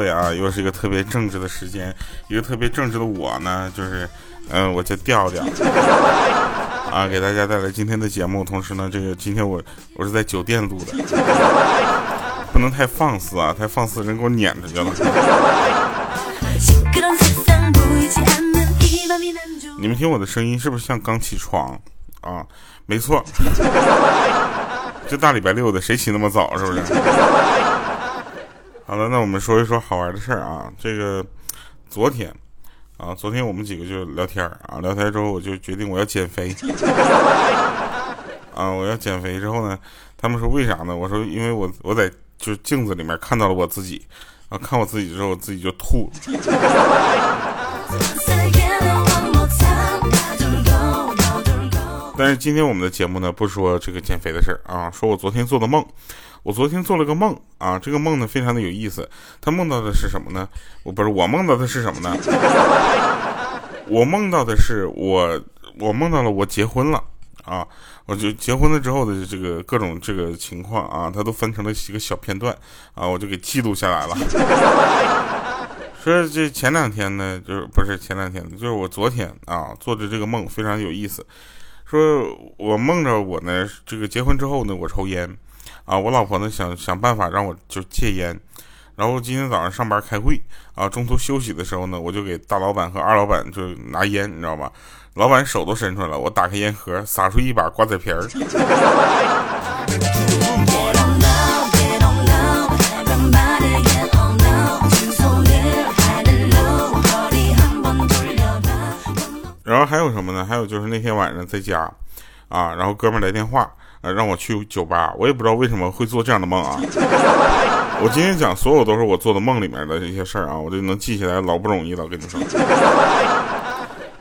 位啊，又是一个特别正直的时间，一个特别正直的我呢，就是，嗯，我叫调调 啊，给大家带来今天的节目。同时呢，这个今天我我是在酒店录的，不能太放肆啊，太放肆人给我撵出去了。你们听我的声音是不是像刚起床啊？没错，这大礼拜六的谁起那么早？是不是？好了，那我们说一说好玩的事儿啊。这个昨天啊，昨天我们几个就聊天啊，聊天之后我就决定我要减肥 啊，我要减肥之后呢，他们说为啥呢？我说因为我我在就镜子里面看到了我自己啊，看我自己之后，我自己就吐。但是今天我们的节目呢，不说这个减肥的事儿啊，说我昨天做的梦。我昨天做了个梦啊，这个梦呢非常的有意思。他梦到的是什么呢？我不是我梦到的是什么呢？我梦到的是我，我梦到了我结婚了啊！我就结婚了之后的这个各种这个情况啊，他都分成了几个小片段啊，我就给记录下来了。说这前两天呢，就是不是前两天，就是我昨天啊做的这个梦非常有意思。说我梦着我呢，这个结婚之后呢，我抽烟，啊，我老婆呢想想办法让我就戒烟，然后今天早上上班开会，啊，中途休息的时候呢，我就给大老板和二老板就拿烟，你知道吧？老板手都伸出来了，我打开烟盒，撒出一把瓜子皮儿。然后还有什么呢？还有就是那天晚上在家，啊，然后哥们来电话，呃，让我去酒吧。我也不知道为什么会做这样的梦啊。我今天讲所有都是我做的梦里面的这些事儿啊，我就能记起来，老不容易了，跟你说。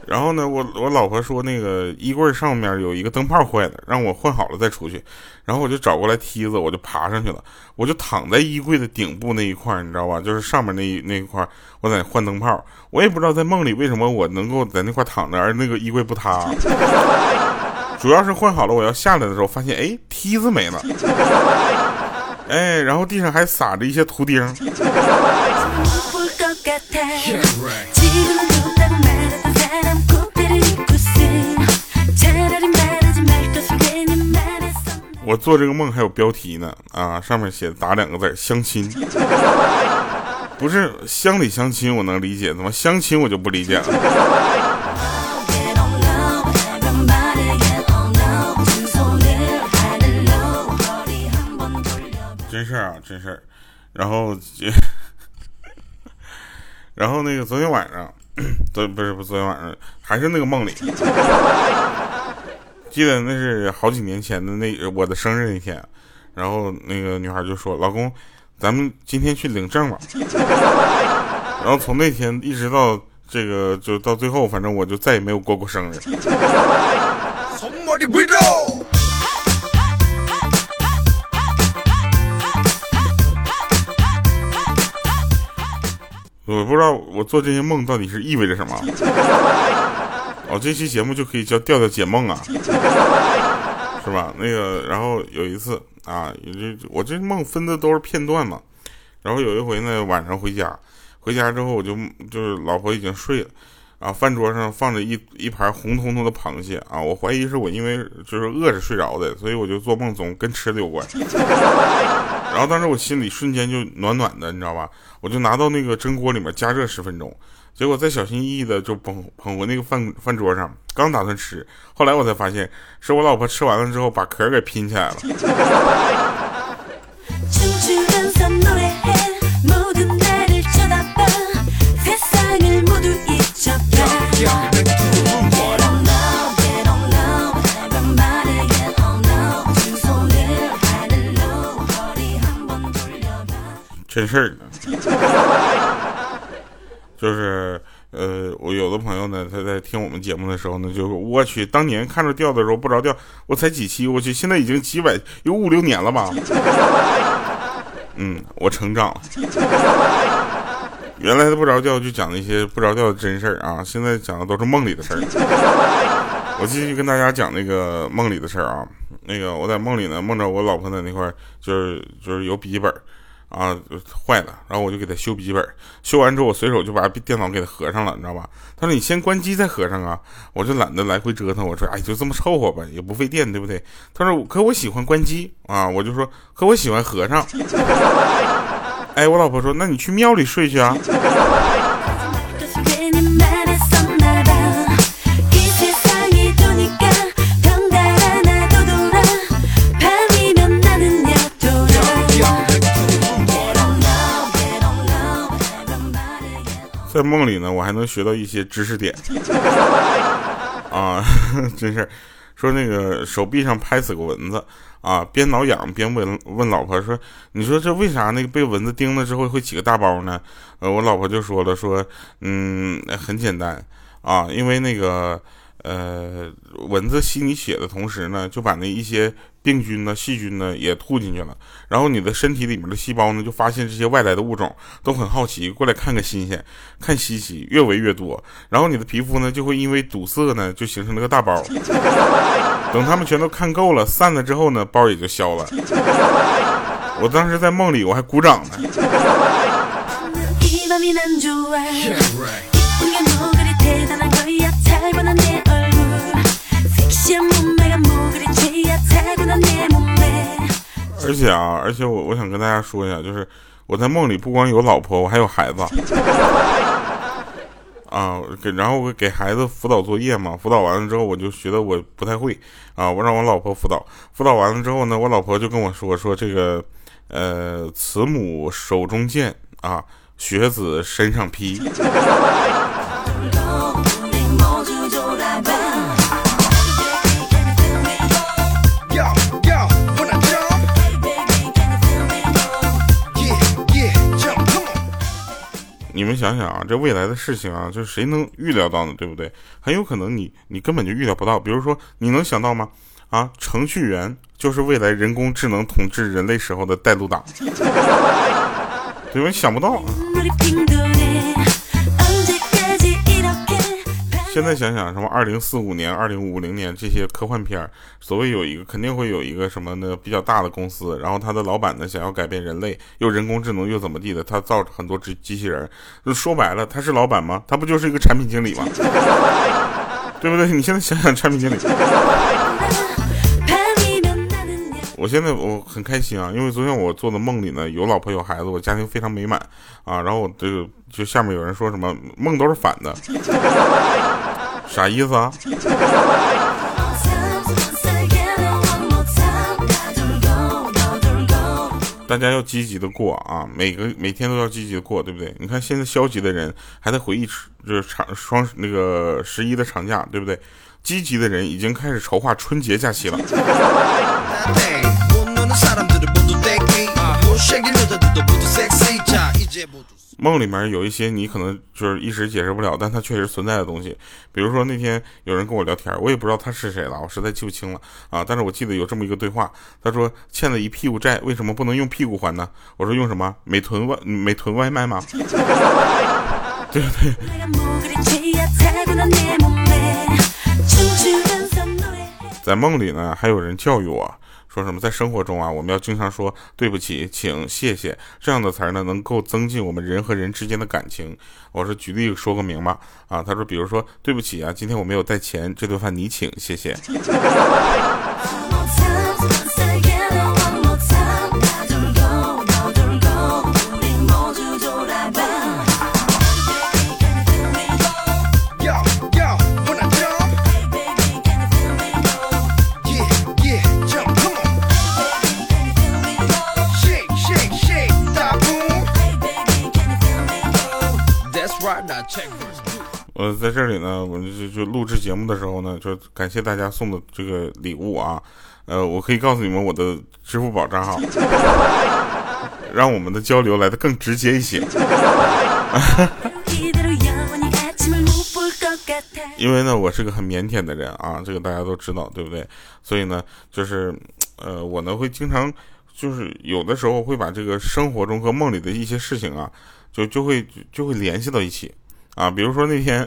然后呢，我我老婆说那个衣柜上面有一个灯泡坏了，让我换好了再出去。然后我就找过来梯子，我就爬上去了，我就躺在衣柜的顶部那一块，你知道吧？就是上面那一那一块，我在换灯泡。我也不知道在梦里为什么我能够在那块躺着，而那个衣柜不塌。主要是换好了，我要下来的时候发现，哎，梯子没了，哎，然后地上还撒着一些图钉。我做这个梦还有标题呢啊，上面写打两个字相亲，不是乡里相亲我能理解，怎么相亲我就不理解了。真事儿啊，真事儿。然后，然后那个昨天晚上，昨不是不昨天晚上，还是那个梦里。记得那是好几年前的那我的生日那天，然后那个女孩就说：“老公，咱们今天去领证吧。”然后从那天一直到这个就到最后，反正我就再也没有过过生日。我不知道我做这些梦到底是意味着什么。哦，这期节目就可以叫调调解梦啊，是吧？那个，然后有一次啊，这我这梦分的都是片段嘛。然后有一回呢，晚上回家，回家之后我就就是老婆已经睡了，啊，饭桌上放着一一盘红彤彤的螃蟹啊，我怀疑是我因为就是饿着睡着的，所以我就做梦总跟吃的有关。然后当时我心里瞬间就暖暖的，你知道吧？我就拿到那个蒸锅里面加热十分钟。结果再小心翼翼的就捧捧回那个饭饭桌上，刚打算吃，后来我才发现是我老婆吃完了之后把壳给拼起来了。真事儿。就是，呃，我有的朋友呢，他在听我们节目的时候呢，就我去，当年看着掉的时候不着调，我才几期，我去，现在已经几百有五六年了吧？嗯，我成长了。原来的不着调就讲那些不着调的真事儿啊，现在讲的都是梦里的事儿。我继续跟大家讲那个梦里的事儿啊，那个我在梦里呢，梦着我老婆在那块儿，就是就是有笔记本。啊，坏了，然后我就给他修笔记本，修完之后我随手就把电脑给他合上了，你知道吧？他说你先关机再合上啊，我就懒得来回折腾，我说哎，就这么凑合吧，也不费电，对不对？他说可我喜欢关机啊，我就说可我喜欢合上。哎，我老婆说那你去庙里睡去啊。梦里呢，我还能学到一些知识点 啊，真是说那个手臂上拍死个蚊子啊，边挠痒边问问老婆说：“你说这为啥那个被蚊子叮了之后会起个大包呢？”呃，我老婆就说了说：“嗯，很简单啊，因为那个。”呃，蚊子吸你血的同时呢，就把那一些病菌呢、细菌呢也吐进去了。然后你的身体里面的细胞呢，就发现这些外来的物种都很好奇，过来看看新鲜，看稀奇，越围越多。然后你的皮肤呢，就会因为堵塞呢，就形成了个大包。等他们全都看够了，散了之后呢，包也就消了。我当时在梦里，我还鼓掌呢。而且啊，而且我我想跟大家说一下，就是我在梦里不光有老婆，我还有孩子 啊。给然后我给孩子辅导作业嘛，辅导完了之后，我就觉得我不太会啊，我让我老婆辅导。辅导完了之后呢，我老婆就跟我说说这个，呃，慈母手中剑啊，学子身上披。你们想想啊，这未来的事情啊，就是谁能预料到呢？对不对？很有可能你你根本就预料不到。比如说，你能想到吗？啊，程序员就是未来人工智能统治人类时候的带路党，对吧？想不到啊。现在想想，什么二零四五年、二零五零年这些科幻片儿，所谓有一个肯定会有一个什么呢？比较大的公司，然后他的老板呢想要改变人类，又人工智能又怎么地的，他造很多机机器人。就说白了，他是老板吗？他不就是一个产品经理吗？对不对？你现在想想，产品经理。我现在我很开心啊，因为昨天我做的梦里呢，有老婆有孩子，我家庭非常美满啊。然后我这个就下面有人说什么梦都是反的。啥意思啊？大家要积极的过啊，每个每天都要积极的过，对不对？你看现在消极的人还在回忆就是长双那个十一的长假，对不对？积极的人已经开始筹划春节假期了。梦里面有一些你可能就是一时解释不了，但它确实存在的东西。比如说那天有人跟我聊天，我也不知道他是谁了，我实在记不清了啊。但是我记得有这么一个对话，他说欠了一屁股债，为什么不能用屁股还呢？我说用什么？美团外美团外卖吗？对不对？在梦里呢，还有人教育我。说什么？在生活中啊，我们要经常说对不起、请、谢谢这样的词儿呢，能够增进我们人和人之间的感情。我说举例说个明吧啊，他说，比如说对不起啊，今天我没有带钱，这顿饭你请，谢谢。的时候呢，就感谢大家送的这个礼物啊，呃，我可以告诉你们我的支付宝账号，让我们的交流来的更直接一些。因为呢，我是个很腼腆的人啊，这个大家都知道，对不对？所以呢，就是呃，我呢会经常，就是有的时候会把这个生活中和梦里的一些事情啊。就就会就会联系到一起，啊，比如说那天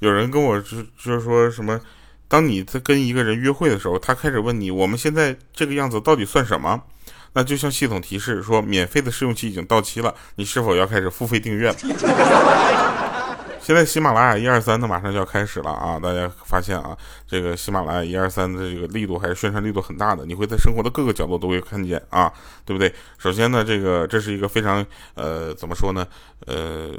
有人跟我就就是说什么，当你在跟一个人约会的时候，他开始问你我们现在这个样子到底算什么？那就像系统提示说免费的试用期已经到期了，你是否要开始付费订阅了？现在喜马拉雅一二三呢，马上就要开始了啊！大家发现啊，这个喜马拉雅一二三的这个力度还是宣传力度很大的，你会在生活的各个角落都会看见啊，对不对？首先呢，这个这是一个非常呃，怎么说呢？呃，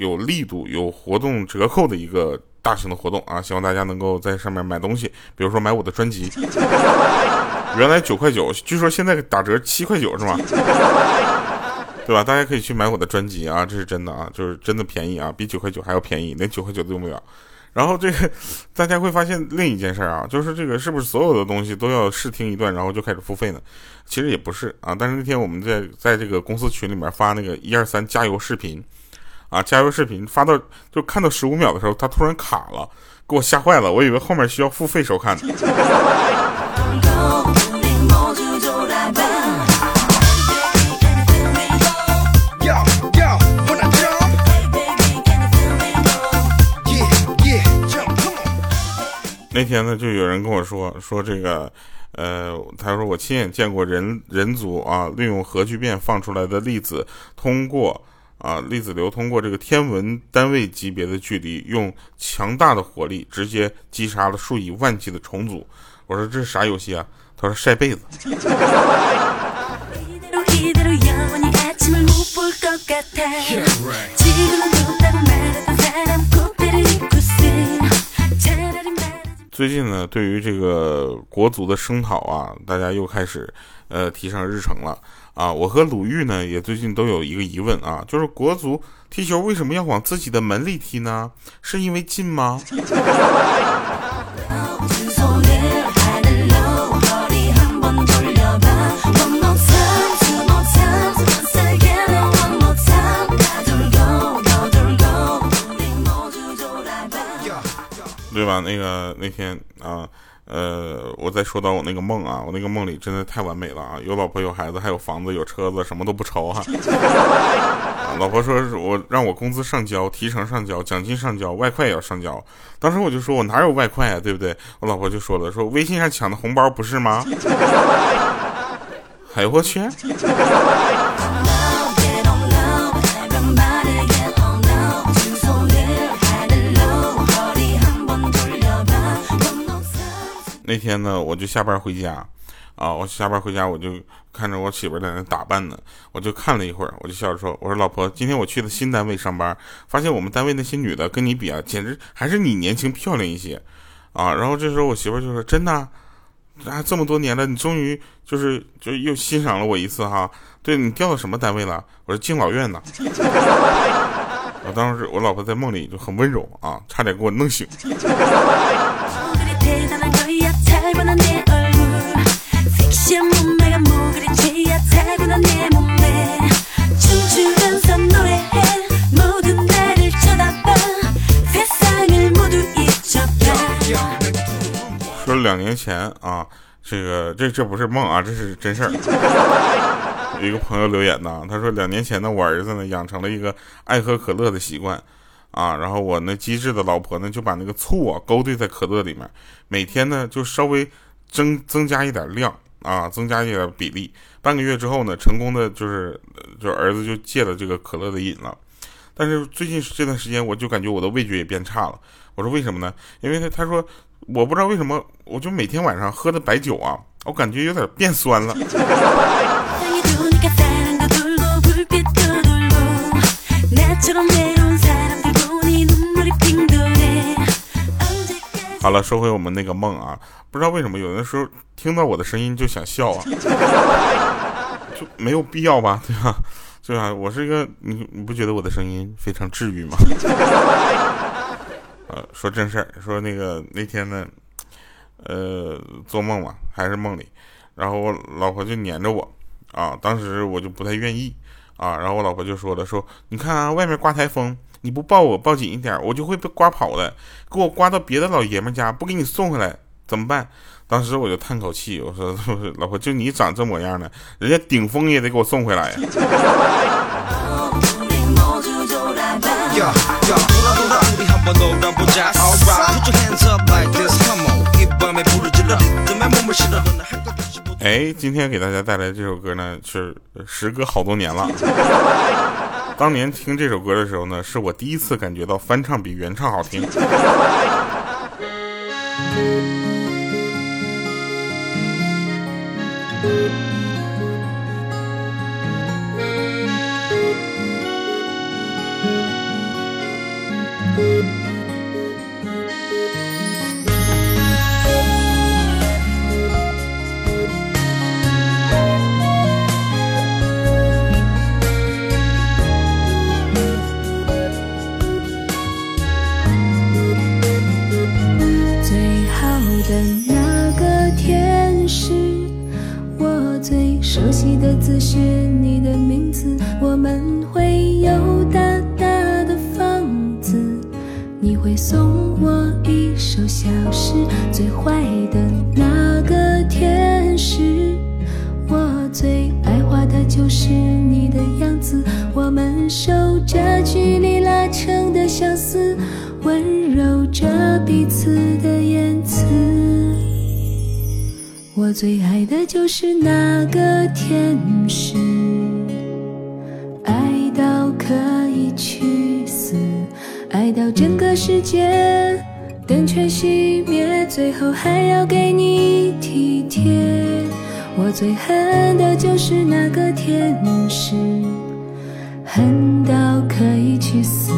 有力度、有活动折扣的一个大型的活动啊！希望大家能够在上面买东西，比如说买我的专辑，原来九块九，据说现在打折七块九，是吗？对吧？大家可以去买我的专辑啊，这是真的啊，就是真的便宜啊，比九块九还要便宜，连九块九都用不了。然后这个大家会发现另一件事啊，就是这个是不是所有的东西都要试听一段，然后就开始付费呢？其实也不是啊。但是那天我们在在这个公司群里面发那个一二三加油视频啊，加油视频发到就看到十五秒的时候，它突然卡了，给我吓坏了，我以为后面需要付费收看呢。那天呢，就有人跟我说说这个，呃，他说我亲眼见过人人族啊，利用核聚变放出来的粒子，通过啊粒子流通过这个天文单位级别的距离，用强大的火力直接击杀了数以万计的虫族。我说这是啥游戏啊？他说晒被子。最近呢，对于这个国足的声讨啊，大家又开始呃提上日程了啊。我和鲁豫呢，也最近都有一个疑问啊，就是国足踢球为什么要往自己的门里踢呢？是因为近吗？对吧？那个那天啊，呃，呃我再说到我那个梦啊，我那个梦里真的太完美了啊，有老婆有孩子还有房子有车子，什么都不愁哈。老婆说我让我工资上交，提成上交，奖金上交，外快也要上交。当时我就说我哪有外快啊，对不对？我老婆就说了，说微信上抢的红包不是吗？哎呦我去！那天呢，我就下班回家，啊，我下班回家，我就看着我媳妇在那打扮呢，我就看了一会儿，我就笑着说：“我说老婆，今天我去的新单位上班，发现我们单位那些女的跟你比啊，简直还是你年轻漂亮一些，啊。”然后这时候我媳妇就说：“真的，啊，这么多年了，你终于就是就又欣赏了我一次哈。对你调到什么单位了？我说敬老院呢。我当时我老婆在梦里就很温柔啊，差点给我弄醒。”说两年前啊，这个这这不是梦啊，这是真事儿。有一个朋友留言呢，他说两年前呢，我儿子呢养成了一个爱喝可乐的习惯。啊，然后我那机智的老婆呢，就把那个醋啊勾兑在可乐里面，每天呢就稍微增增加一点量啊，增加一点比例。半个月之后呢，成功的就是就儿子就戒了这个可乐的瘾了。但是最近这段时间，我就感觉我的味觉也变差了。我说为什么呢？因为他他说我不知道为什么，我就每天晚上喝的白酒啊，我感觉有点变酸了。好了，说回我们那个梦啊，不知道为什么有的时候听到我的声音就想笑啊，就没有必要吧，对吧？对吧？我是一个，你你不觉得我的声音非常治愈吗？呃，说正事儿，说那个那天呢，呃，做梦嘛，还是梦里，然后我老婆就黏着我啊，当时我就不太愿意啊，然后我老婆就说了，说你看啊，外面刮台风。你不抱我抱紧一点，我就会被刮跑的。给我刮到别的老爷们家，不给你送回来怎么办？当时我就叹口气，我说：“ 老婆，就你长这模样的，人家顶风也得给我送回来呀。”哎，今天给大家带来这首歌呢，是时隔好多年了。当年听这首歌的时候呢，是我第一次感觉到翻唱比原唱好听。最爱的就是那个天使，爱到可以去死，爱到整个世界灯全熄灭，最后还要给你体贴。我最恨的就是那个天使，恨到可以去死，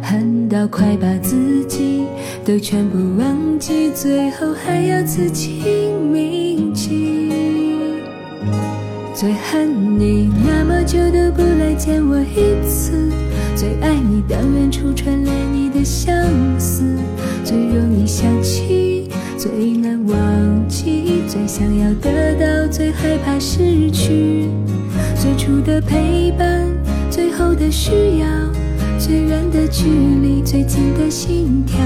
恨到快把自己。都全部忘记，最后还要自己铭记。最恨你那么久都不来见我一次，最爱你当远处传来你的相思，最容易想起，最难忘记，最想要得到，最害怕失去。最初的陪伴，最后的需要，最远的距离，最近的心跳。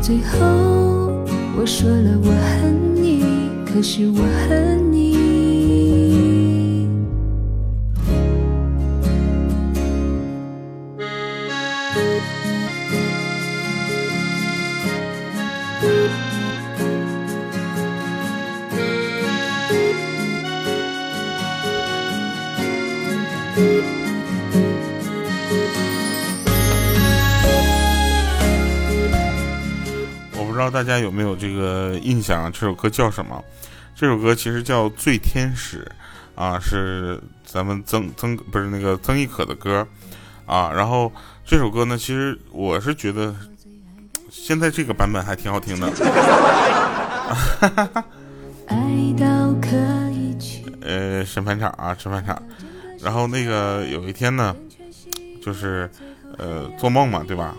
最后，我说了我恨你，可是我恨有没有这个印象？这首歌叫什么？这首歌其实叫《醉天使》，啊，是咱们曾曾不是那个曾轶可的歌，啊，然后这首歌呢，其实我是觉得现在这个版本还挺好听的。爱到可以去呃，审判场啊，审判场。然后那个有一天呢，就是呃做梦嘛，对吧？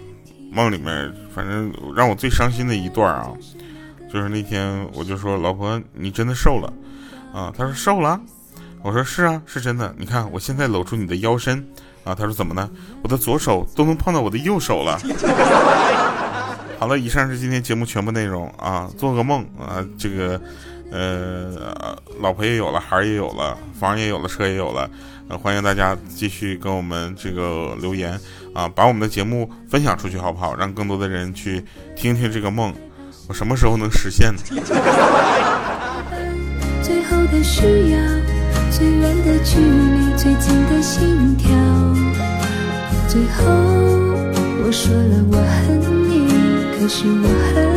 梦里面，反正让我最伤心的一段啊，就是那天我就说：“老婆，你真的瘦了啊？”他说：“瘦了。”我说：“是啊，是真的。你看我现在搂住你的腰身啊。”他说：“怎么呢？我的左手都能碰到我的右手了。”好了，以上是今天节目全部内容啊。做个梦啊，这个呃，老婆也有了，孩儿也有了，房也有了，车也有了。呃，欢迎大家继续跟我们这个留言啊，把我们的节目分享出去，好不好？让更多的人去听听这个梦，我什么时候能实现呢？最后的需要，最远的距离，最近的心跳。最后我说了我恨你，可是我恨